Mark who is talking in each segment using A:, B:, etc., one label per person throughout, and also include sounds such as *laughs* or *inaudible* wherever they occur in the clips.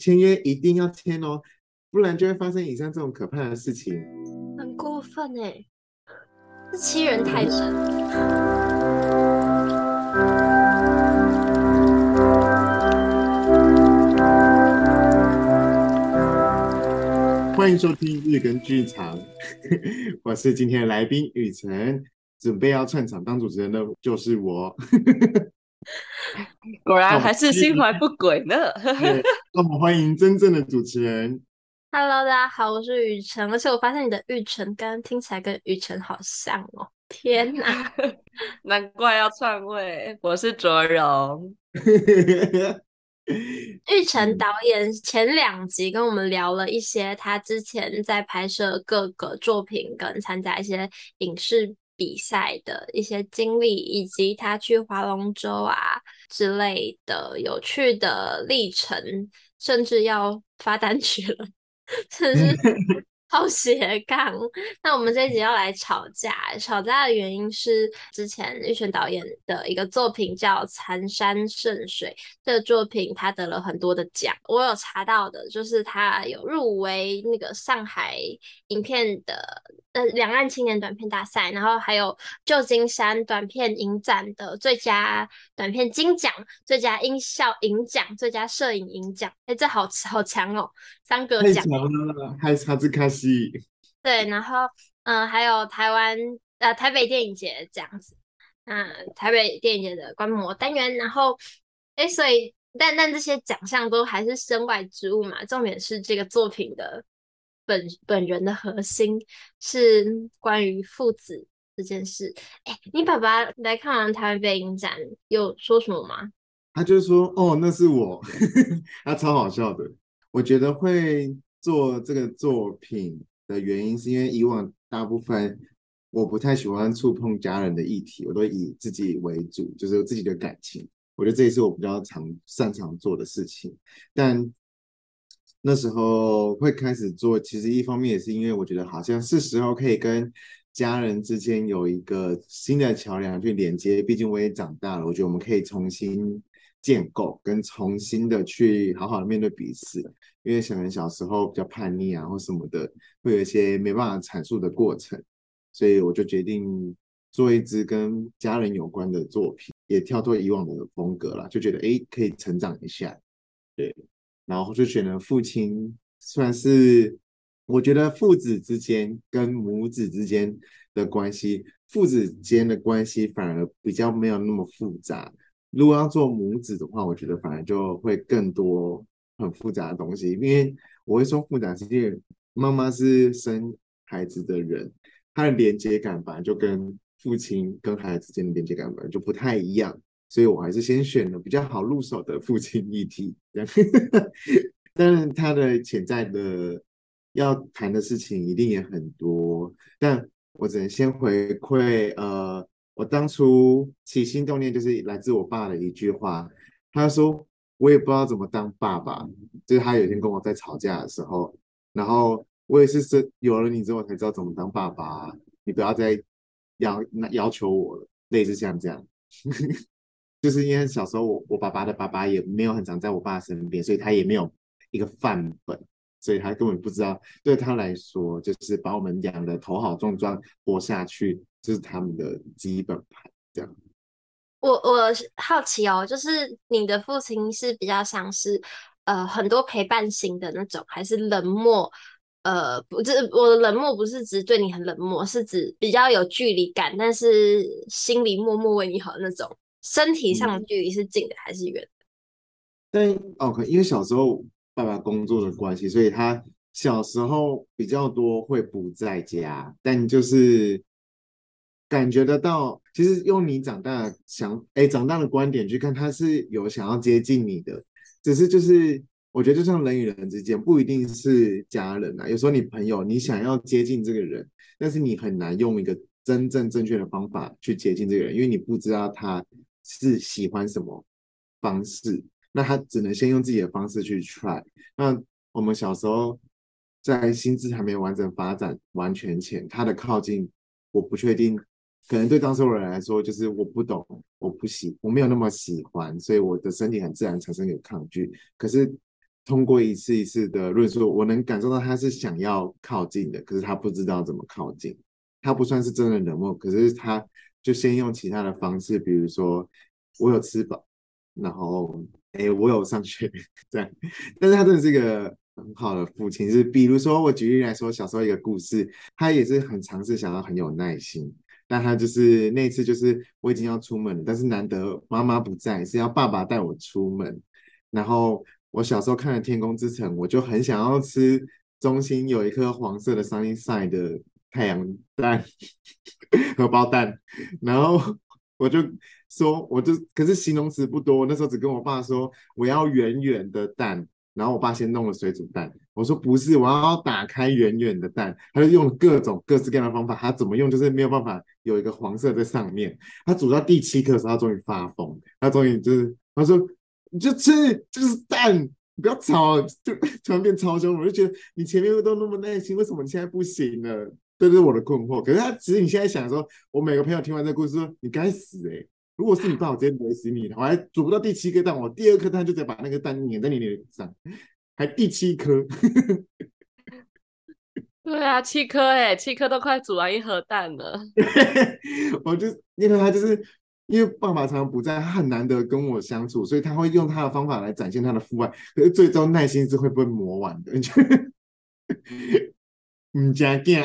A: 签约一定要签哦，不然就会发生以上这种可怕的事情。
B: 很过分哎，是欺人太甚。
A: 欢迎收听日更剧场，*laughs* 我是今天的来宾雨辰，准备要串场当主持人的就是我。*laughs*
C: 果然还是心怀不轨呢。*laughs*
A: 那我们欢迎真正的主持人。
B: Hello，大家好，我是雨辰，而且我发现你的玉成刚刚听起来跟雨辰好像哦。天哪，*laughs*
C: 难怪要篡位。我是卓荣。
B: 玉成导演前两集跟我们聊了一些他之前在拍摄各个作品跟参加一些影视比赛的一些经历，以及他去划龙舟啊之类的有趣的历程，甚至要发单曲了，*laughs* 甚至 *laughs* 好斜杠。那我们这一集要来吵架，吵架的原因是之前玉泉导演的一个作品叫《残山剩水》，这个作品他得了很多的奖，我有查到的，就是他有入围那个上海影片的。呃，两岸青年短片大赛，然后还有旧金山短片影展的最佳短片金奖、最佳音效影奖、最佳摄影影奖，哎，这好好强哦，三个
A: 奖。了，还差兹卡西。
B: 对，然后嗯、呃，还有台湾呃台北电影节这样子，嗯、呃，台北电影节的观摩单元，然后哎，所以但但这些奖项都还是身外之物嘛，重点是这个作品的。本本人的核心是关于父子这件事。哎，你爸爸来看完台北影展有说什么吗？
A: 他就说：“哦，那是我。*laughs* ”他超好笑的。我觉得会做这个作品的原因，是因为以往大部分我不太喜欢触碰家人的议题，我都以自己为主，就是自己的感情。我觉得这也是我比较常擅长做的事情，但。那时候会开始做，其实一方面也是因为我觉得好像是时候可以跟家人之间有一个新的桥梁去连接。毕竟我也长大了，我觉得我们可以重新建构，跟重新的去好好的面对彼此。因为可能小时候比较叛逆啊，或什么的，会有一些没办法阐述的过程，所以我就决定做一支跟家人有关的作品，也跳脱以往的风格了，就觉得诶可以成长一下，对。然后就选了父亲，算是我觉得父子之间跟母子之间的关系，父子间的关系反而比较没有那么复杂。如果要做母子的话，我觉得反而就会更多很复杂的东西。因为我会说复杂，是因为妈妈是生孩子的人，她的连接感反而就跟父亲跟孩子之间的连接感本来就不太一样。所以我还是先选了比较好入手的父亲议题，这样。当然，他的潜在的要谈的事情一定也很多，但我只能先回馈。呃，我当初起心动念就是来自我爸的一句话，他说：“我也不知道怎么当爸爸。”就是他有一天跟我在吵架的时候，然后我也是是有了你之后才知道怎么当爸爸。你不要再要要求我了，类似像这样。*laughs* 就是因为小时候我我爸爸的爸爸也没有很常在我爸身边，所以他也没有一个范本，所以他根本不知道。对他来说，就是把我们养的头好壮壮，活下去，就是他们的基本盘。这样。
B: 我我好奇哦，就是你的父亲是比较像是呃很多陪伴型的那种，还是冷漠？呃，不是我的冷漠不是指对你很冷漠，是指比较有距离感，但是心里默默为你好那种。身体上的距离是近的还是远的？
A: 但哦，因为小时候爸爸工作的关系，所以他小时候比较多会不在家。但就是感觉得到，其实用你长大想哎长大的观点去看，他是有想要接近你的。只是就是我觉得，就像人与人之间，不一定是家人啊。有时候你朋友，你想要接近这个人，但是你很难用一个真正正确的方法去接近这个人，因为你不知道他。是喜欢什么方式？那他只能先用自己的方式去 try。那我们小时候在心智还没有完整发展完全前，他的靠近，我不确定，可能对当时的人来说，就是我不懂，我不喜，我没有那么喜欢，所以我的身体很自然产生有抗拒。可是通过一次一次的论述，我能感受到他是想要靠近的，可是他不知道怎么靠近。他不算是真的冷漠，可是他就先用其他的方式，比如说我有吃饱，然后哎，我有上学这样。但是他真的是一个很好的父亲，是比如说我举例来说，小时候一个故事，他也是很尝试想要很有耐心。但他就是那次，就是我已经要出门了，但是难得妈妈不在，是要爸爸带我出门。然后我小时候看了《天空之城》，我就很想要吃中心有一颗黄色的 sunny side 的太阳蛋，荷包蛋。然后 *laughs* 我就说，我就可是形容词不多，那时候只跟我爸说我要圆圆的蛋。然后我爸先弄了水煮蛋，我说不是，我要打开圆圆的蛋，他就用各种各式各样的方法，他怎么用就是没有办法有一个黄色在上面。他煮到第七颗的时候，他终于发疯，他终于就是他说你就吃，就是蛋，不要吵，就突然变超凶。我就觉得你前面都那么耐心，为什么你现在不行了？这是我的困惑。可是他其实你现在想说，我每个朋友听完这个故事说你该死诶、如果是你爸，我直接怼死你！我还煮不到第七颗蛋，我第二颗蛋就直接把那个蛋粘在你脸上，还第七颗。*laughs*
C: 对啊，七颗哎，七颗都快煮完一盒蛋了。*laughs*
A: 我就因为他就是因为爸爸常常不在，他很难得跟我相处，所以他会用他的方法来展现他的父爱。可是最终耐心是会被磨完的？*laughs* 唔，加点，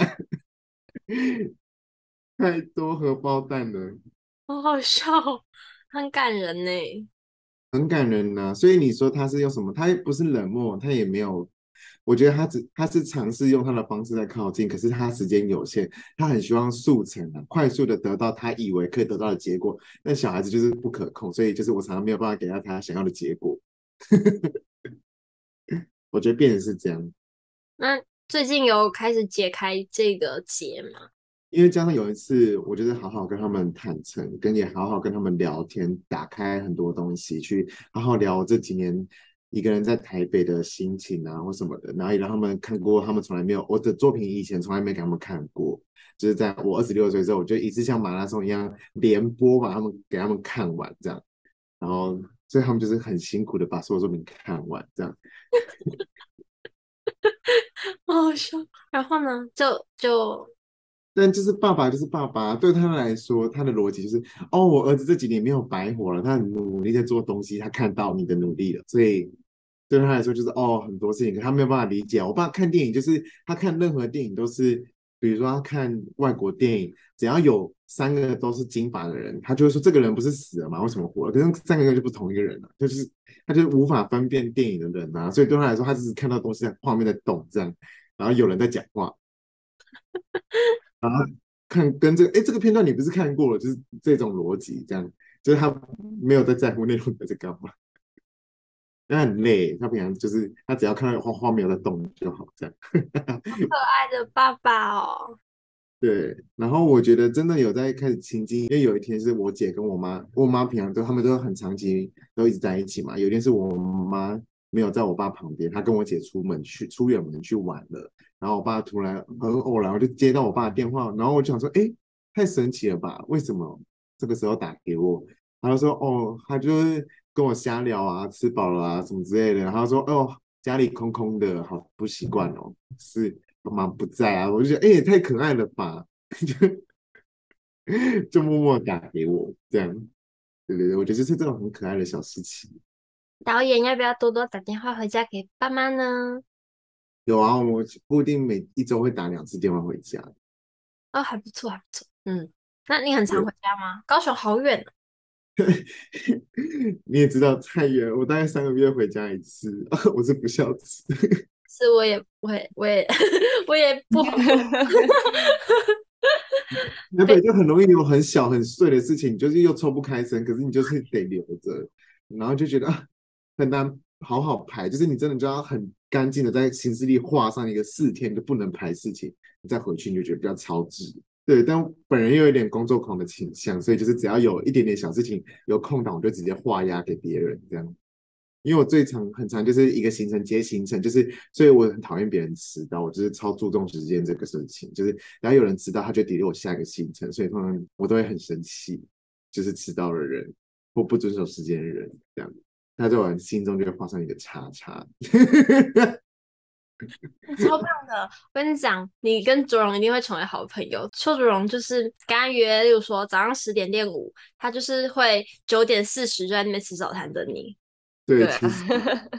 A: 太多荷包蛋了。
B: 好好笑，很感人呢，
A: 很感人呐、啊。所以你说他是用什么？他不是冷漠，他也没有。我觉得他只他是尝试用他的方式在靠近，可是他时间有限，他很希望速成啊，快速的得到他以为可以得到的结果。但小孩子就是不可控，所以就是我常常没有办法给到他想要的结果。*laughs* 我觉得变成是这样。
B: 那最近有开始解开这个结吗？
A: 因为加上有一次，我就是好好跟他们坦诚，跟也好好跟他们聊天，打开很多东西，去好好聊我这几年一个人在台北的心情啊，或什么的，然后也让他们看过他们从来没有我的作品，以前从来没给他们看过，就是在我二十六岁之后，我就一次像马拉松一样连播把他们给他们看完这样，然后所以他们就是很辛苦的把所有作品看完这样，*laughs*
B: 好好笑。然后呢，就就。
A: 但就是爸爸就是爸爸，对他来说，他的逻辑就是哦，我儿子这几年没有白活了，他很努力在做东西，他看到你的努力了，所以对他来说就是哦，很多事情他没有办法理解。我爸看电影就是他看任何电影都是，比如说他看外国电影，只要有三个都是金发的人，他就会说这个人不是死了吗？为什么活了？可是三个人就不同一个人了，就是他就无法分辨电影的人啊，所以对他来说，他只是看到东西在画面在动这样，然后有人在讲话。*laughs* 然后看跟这个，哎，这个片段你不是看过了？就是这种逻辑，这样就是他没有在在乎内容在干嘛，他很累，他平常就是他只要看到画画没有在动就好，这样。
B: 可爱的爸爸哦。*laughs*
A: 对，然后我觉得真的有在开始亲近，因为有一天是我姐跟我妈，我妈平常都他们都很长期都一直在一起嘛。有一天是我妈没有在我爸旁边，她跟我姐出门去出远门去玩了。然后我爸突然很偶然，我就接到我爸的电话，然后我就想说，哎，太神奇了吧？为什么这个时候打给我？他就说，哦，他就是跟我瞎聊啊，吃饱了啊，什么之类的。然后他说，哦，家里空空的，好不习惯哦，是妈妈不在啊。我就觉得，哎，也太可爱了吧？*laughs* 就就默默打给我，这样，对对对，我觉得这是这种很可爱的小事情。
B: 导演要不要多多打电话回家给爸妈呢？
A: 有啊，我固定每一周会打两次电话回家。
B: 哦，还不错，还不错。嗯，那你很常回家吗？高雄好远啊。*laughs*
A: 你也知道太远，我大概三个月回家一次。*laughs* 我是不孝子。*laughs*
B: 是，我也不会，我也我也不好。
A: 台北就很容易有很小很碎的事情，就是又抽不开身，可是你就是得留着，然后就觉得啊，很难好好排，就是你真的就要很。干净的在行事历画上一个四天都不能排事情，你再回去你就觉得比较超值。对，但本人又有点工作狂的倾向，所以就是只要有一点点小事情有空档，我就直接画押给别人这样。因为我最长很长就是一个行程接行程，就是所以我很讨厌别人迟到，我就是超注重时间这个事情。就是然后有人迟到，他就 delay 我下一个行程，所以通常我都会很生气，就是迟到的人或不遵守时间的人这样。他在我心中就会画上一个叉叉。*laughs*
B: 超棒的！我跟你讲，你跟卓荣一定会成为好朋友。邱卓荣就是跟他约，例如说早上十点练舞，他就是会九点四十就在那边吃早餐等你。
A: 对，对啊、其实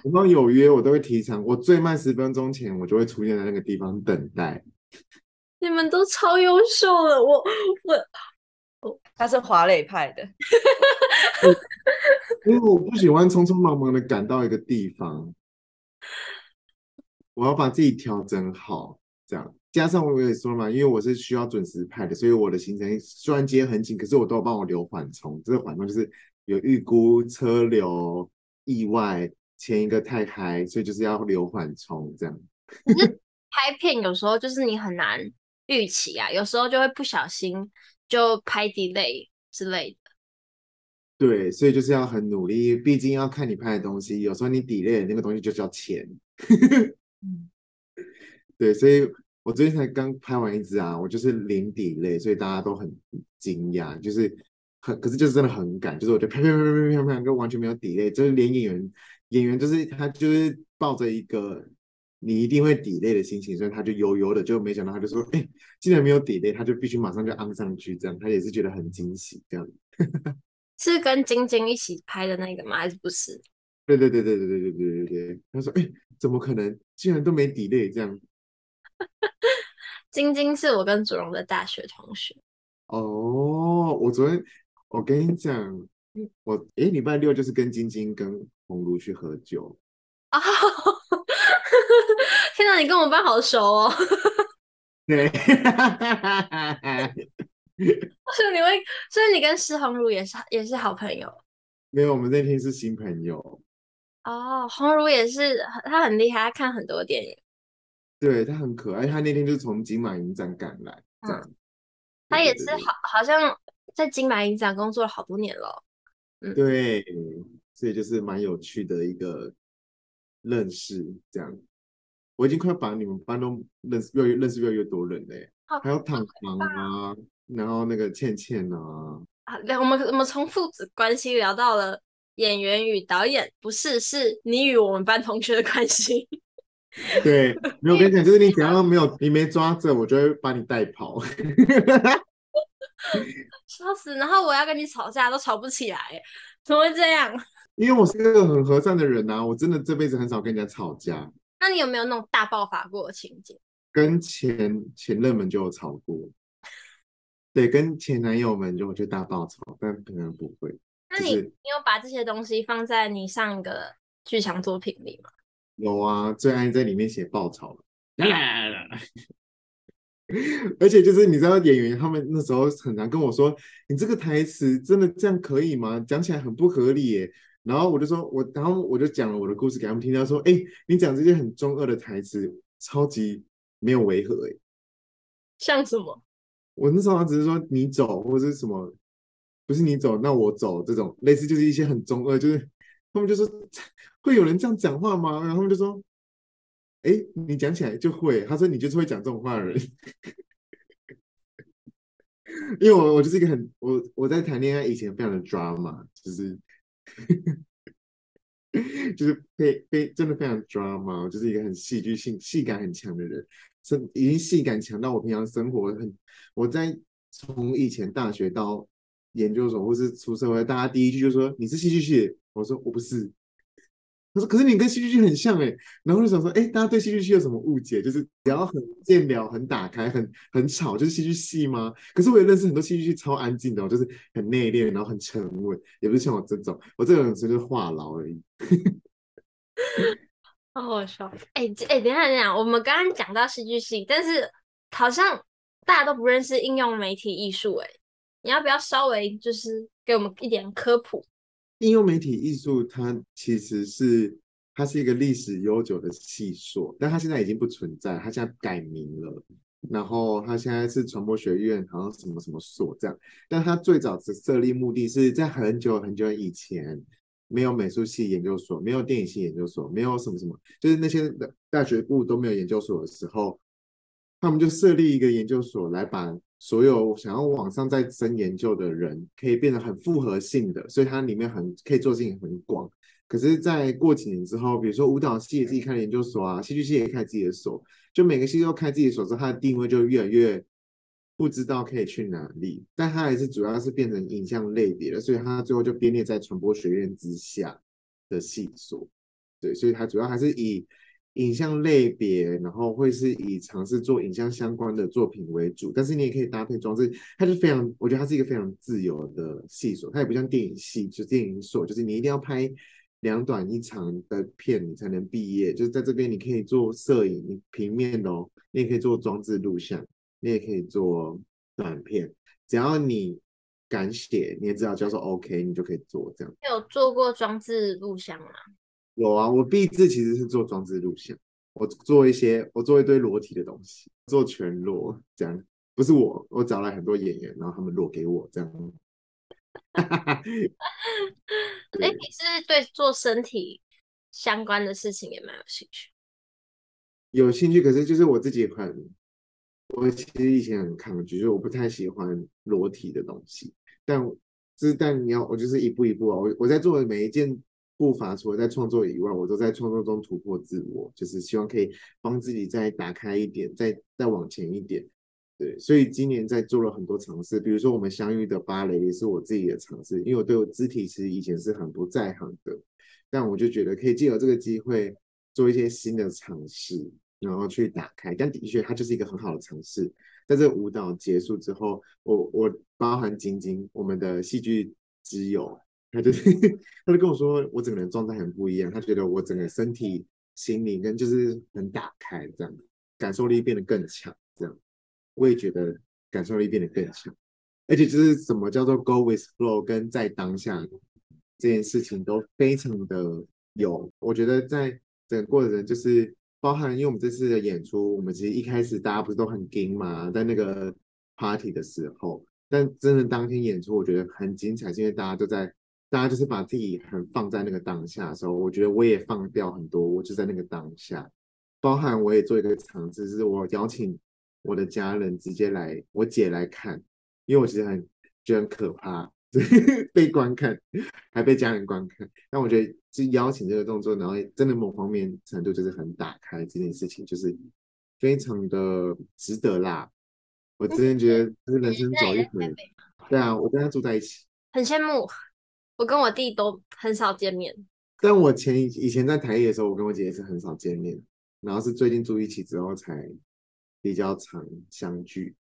A: 我们有约，我都会提前，我最慢十分钟前我就会出现在那个地方等待。*laughs*
B: 你们都超优秀的，我
C: 我他是华磊派的，*laughs* *laughs*
A: 因为我不喜欢匆匆忙忙的赶到一个地方。我要把自己调整好，这样加上我也说了嘛，因为我是需要准时派的，所以我的行程虽然接很紧，可是我都有帮我留缓冲。这个缓冲就是有预估车流意外，前一个太嗨，所以就是要留缓冲这样。*laughs*
B: 拍片有时候就是你很难预期啊，有时候就会不小心就拍 delay 之类的。
A: 对，所以就是要很努力，毕竟要看你拍的东西，有时候你 delay 的那个东西就叫钱。*laughs* 嗯，对，所以我最近才刚拍完一支啊，我就是零 delay，所以大家都很惊讶，就是很，可是就是真的很赶，就是我就拍拍拍拍拍拍，就完全没有 delay，就是连演员演员就是他就是抱着一个你一定会 delay 的心情，所以他就悠悠的，就没想到他就说，哎，既然没有 delay，他就必须马上就按上去，这样他也是觉得很惊喜，这样。
B: 是跟晶晶一起拍的那个吗？还是不是？
A: 对对对对对对对对对对，他说，哎。怎么可能？竟然都没 delay 这样。*laughs*
B: 晶晶是我跟祖荣的大学同学。
A: 哦，我昨天我跟你讲，我哎礼拜六就是跟晶晶跟红茹去喝酒。
B: 哦，*laughs* 天哪，你跟我们班好熟哦。
A: 对。*laughs*
B: 所以你会，所以你跟施红儒也是也是好朋友。
A: 没有，我们那天是新朋友。
B: 哦，红儒也是，他很厉害，他看很多电影。
A: 对，他很可爱，他那天就从金马影展赶来，这样。
B: 嗯、他也是好，好像在金马影展工作了好多年了。
A: 嗯，对，所以就是蛮有趣的一个认识，这样。我已经快把你们班都认识越来越认识越来越多人嘞，还有躺糖啊，然后那个倩倩啊。
B: 啊，我们我们从父子关系聊到了。演员与导演不是，是你与我们班同学的关系。*laughs*
A: 对，没有，我跟你讲，就是你只要没有，你没抓着，我就会把你带跑。*laughs*
B: 笑死！然后我要跟你吵架都吵不起来，怎么会这样？*laughs*
A: 因为我是一个很和善的人呐、啊，我真的这辈子很少跟人家吵架。
B: 那你有没有那种大爆发过的情景？
A: 跟前前任们就有吵过。对，跟前男友们就就大爆炒，但可能不会。
B: 那你你有把这些东西放在你上一个剧场作品里吗？
A: 有啊，最爱在里面写爆炒了。*laughs* 而且就是你知道演员他们那时候很难跟我说：“你这个台词真的这样可以吗？讲起来很不合理耶。”然后我就说：“我，然后我就讲了我的故事给他们听。他说：‘哎，你讲这些很中二的台词，超级没有违和。’哎，
B: 像什么？
A: 我那时候只是说你走或者什么。”不是你走，那我走，这种类似就是一些很中二，就是他们就说会有人这样讲话吗？然后他们就说，哎，你讲起来就会。他说你就是会讲这种话的人，*laughs* 因为我我就是一个很我我在谈恋爱以前非常的 drama，就是 *laughs* 就是非非真的非常 drama，我就是一个很戏剧性、戏感很强的人，是已经戏感强到我平常生活很我在从以前大学到。研究所或是出社会，大家第一句就说你是戏剧系，我说我不是。他说可是你跟戏剧系很像哎，然后就想说哎，大家对戏剧系有什么误解？就是只要很见聊、很打开、很很吵，就是戏剧系吗？可是我也认识很多戏剧系超安静的，我就是很内敛，然后很沉稳，也不是像我这种，我这种人就是话痨而已。*laughs*
B: 好好笑哎哎，等一下等一下，我们刚刚讲到戏剧系，但是好像大家都不认识应用媒体艺术哎。你要不要稍微就是给我们一点科普？
A: 应用媒体艺术它其实是它是一个历史悠久的系所，但它现在已经不存在，它现在改名了。然后它现在是传播学院，好像什么什么所这样。但它最早的设立目的是在很久很久以前，没有美术系研究所，没有电影系研究所，没有什么什么，就是那些大学部都没有研究所的时候，他们就设立一个研究所来把。所有想要往上再深研究的人，可以变得很复合性的，所以它里面很可以做事情很广。可是在过几年之后，比如说舞蹈系自己开了研究所啊，戏剧系也开自己的所，就每个系都开自己的所之后，它的定位就越来越不知道可以去哪里。但它还是主要是变成影像类别了，所以它最后就编列在传播学院之下的系所。对，所以它主要还是以影像类别，然后会是以尝试做影像相关的作品为主。但是你也可以搭配装置，它是非常，我觉得它是一个非常自由的系所，它也不像电影系，就电影所，就是你一定要拍。两短一长的片，你才能毕业。就是在这边，你可以做摄影、平面哦，你也可以做装置录像，你也可以做短片。只要你敢写，你也知道教授 OK，你就可以做这样。
B: 有做过装置录像吗？
A: 有啊，我毕制其实是做装置录像，我做一些，我做一堆裸体的东西，做全裸这样。不是我，我找来很多演员，然后他们裸给我这样。*laughs* *laughs*
B: 哎，你是对做身体相关的事情也蛮有兴趣？
A: 有兴趣，可是就是我自己很，我其实以前很抗拒，就是我不太喜欢裸体的东西。但就是但你要我就是一步一步啊，我我在做的每一件步伐，除了在创作以外，我都在创作中突破自我，就是希望可以帮自己再打开一点，再再往前一点。对，所以今年在做了很多尝试，比如说我们相遇的芭蕾也是我自己的尝试，因为我对我肢体其实以前是很不在行的，但我就觉得可以借由这个机会做一些新的尝试，然后去打开。但的确，它就是一个很好的尝试。在这个舞蹈结束之后，我我包含晶晶，我们的戏剧之友，他就是 *laughs* 他就跟我说，我整个人状态很不一样，他觉得我整个身体、心灵跟就是很打开，这样感受力变得更强，这样。我也觉得感受力变得更强，而且就是什么叫做 go with flow，跟在当下这件事情都非常的有。我觉得在整个过程就是包含，因为我们这次的演出，我们其实一开始大家不是都很惊嘛，在那个 party 的时候，但真的当天演出，我觉得很精彩，是因为大家都在，大家就是把自己很放在那个当下的时候，我觉得我也放掉很多，我就在那个当下，包含我也做一个尝试，就是我邀请。我的家人直接来，我姐来看，因为我其实很觉得很可怕，*laughs* 被观看，还被家人观看。但我觉得，就邀请这个动作，然后真的某方面程度就是很打开这件事情，就是非常的值得啦。我真的觉得，就是人生走一回。对啊，我跟他住在一起，
B: 很羡慕。我跟我弟都很少见面，
A: 但我前以前在台艺的时候，我跟我姐也是很少见面，然后是最近住一起之后才。比较常相聚，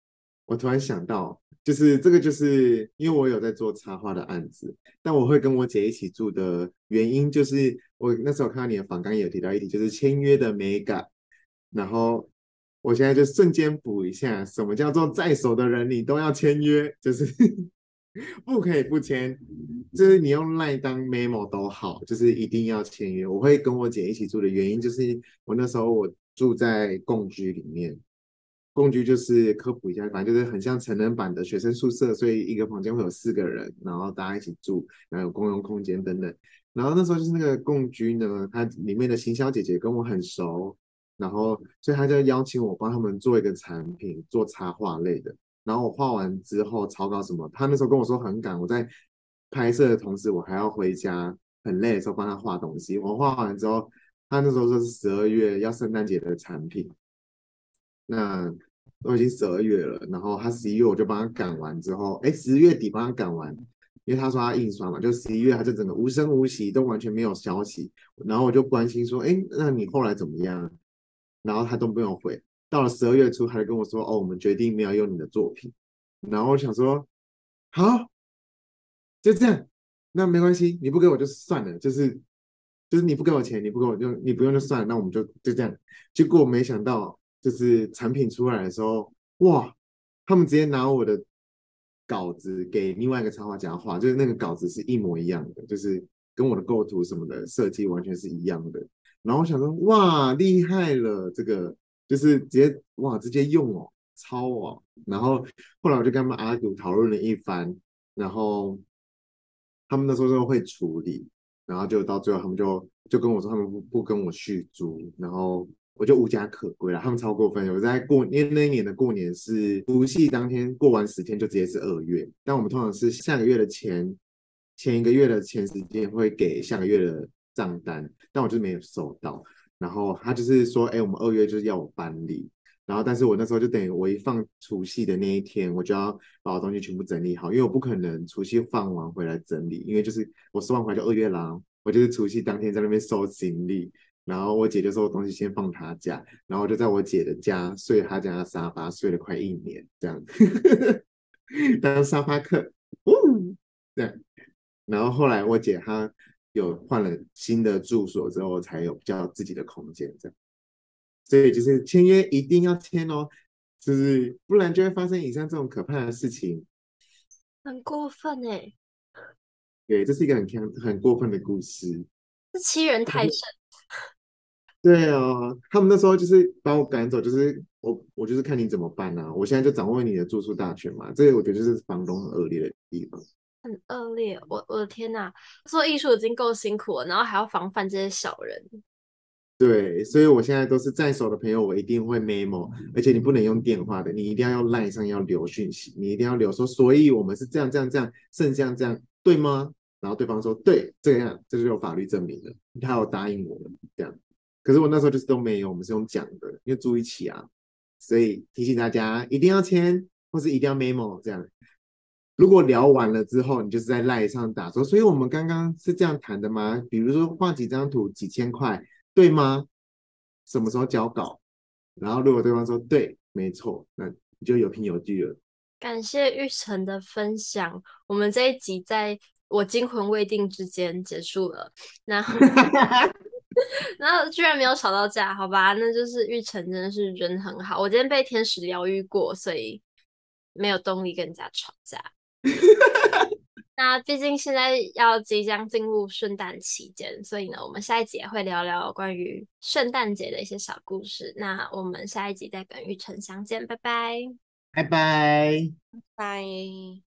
A: 我突然想到，就是这个，就是因为我有在做插画的案子，但我会跟我姐一起住的原因，就是我那时候看到你的访纲也有提到一点，就是签约的美感。然后我现在就瞬间补一下，什么叫做在手的人你都要签约，就是 *laughs* 不可以不签，就是你用赖当 memo 都好，就是一定要签约。我会跟我姐一起住的原因，就是我那时候我住在共居里面。共居就是科普一下，反正就是很像成人版的学生宿舍，所以一个房间会有四个人，然后大家一起住，然后有公用空间等等。然后那时候就是那个共居呢，它里面的行销姐姐跟我很熟，然后所以她就邀请我帮他们做一个产品，做插画类的。然后我画完之后草稿什么，她那时候跟我说很赶，我在拍摄的同时，我还要回家，很累的时候帮她画东西。我画完之后，她那时候说是十二月要圣诞节的产品。那都已经十二月了，然后他十一月我就帮他赶完之后，哎，十月底帮他赶完，因为他说他印刷嘛，就十一月他就整个无声无息，都完全没有消息，然后我就关心说，哎，那你后来怎么样？然后他都没有回，到了十二月初，他就跟我说，哦，我们决定没有用你的作品，然后我想说，好，就这样，那没关系，你不给我就算了，就是就是你不给我钱，你不给我就你不用就算了，那我们就就这样，结果没想到。就是产品出来的时候，哇，他们直接拿我的稿子给另外一个插画家画，就是那个稿子是一模一样的，就是跟我的构图什么的设计完全是一样的。然后我想说，哇，厉害了，这个就是直接哇，直接用哦，抄哦。然后后来我就跟他们阿杜讨论了一番，然后他们那时候就会处理，然后就到最后他们就就跟我说，他们不不跟我续租，然后。我就无家可归了，他们超过分。我在过，因为那一年的过年是除夕当天过完十天就直接是二月，但我们通常是下个月的前前一个月的前十天会给下个月的账单，但我就是没有收到。然后他就是说，哎，我们二月就是要我搬离。然后，但是我那时候就等于我一放除夕的那一天，我就要把我东西全部整理好，因为我不可能除夕放完回来整理，因为就是我收完回来就二月啦，我就是除夕当天在那边收行李。然后我姐就说我东西先放她家，然后我就在我姐的家睡她家的沙发，睡了快一年这样，*laughs* 当沙发客，呜，这样。然后后来我姐她有换了新的住所之后，才有比较自己的空间这样。所以就是签约一定要签哦，就是不然就会发生以上这种可怕的事情，
B: 很过分哎。
A: 对，这是一个很很过分的故事，
B: 是欺人太甚。*laughs*
A: 对啊，他们那时候就是把我赶走，就是我我就是看你怎么办啊。我现在就掌握你的住宿大权嘛，这个我觉得就是房东很恶劣的地方。
B: 很恶劣，我我的天哪，做艺术已经够辛苦了，然后还要防范这些小人。
A: 对，所以我现在都是在手的朋友，我一定会 memo，而且你不能用电话的，你一定要用 line 上要留讯息，你一定要留说，所以我们是这样这样这样，剩这样这样，对吗？然后对方说对，这样，这就有法律证明了，他有答应我们这样。可是我那时候就是都没有，我们是用讲的，因为住一起啊，所以提醒大家一定要签，或是一定要 memo 这样。如果聊完了之后，你就是在 line 上打说，所以我们刚刚是这样谈的吗？比如说画几张图几千块。对吗？什么时候交稿？然后如果对方说对，没错，那你就有凭有据了。
B: 感谢玉成的分享，我们这一集在我惊魂未定之间结束了。然后，*laughs* *laughs* 然后居然没有吵到架，好吧？那就是玉成真的是人很好。我今天被天使疗愈过，所以没有动力跟人家吵架。*laughs* 那毕竟现在要即将进入圣诞期间，所以呢，我们下一集也会聊聊关于圣诞节的一些小故事。那我们下一集再跟玉成相见，拜拜，
A: 拜拜，
C: 拜。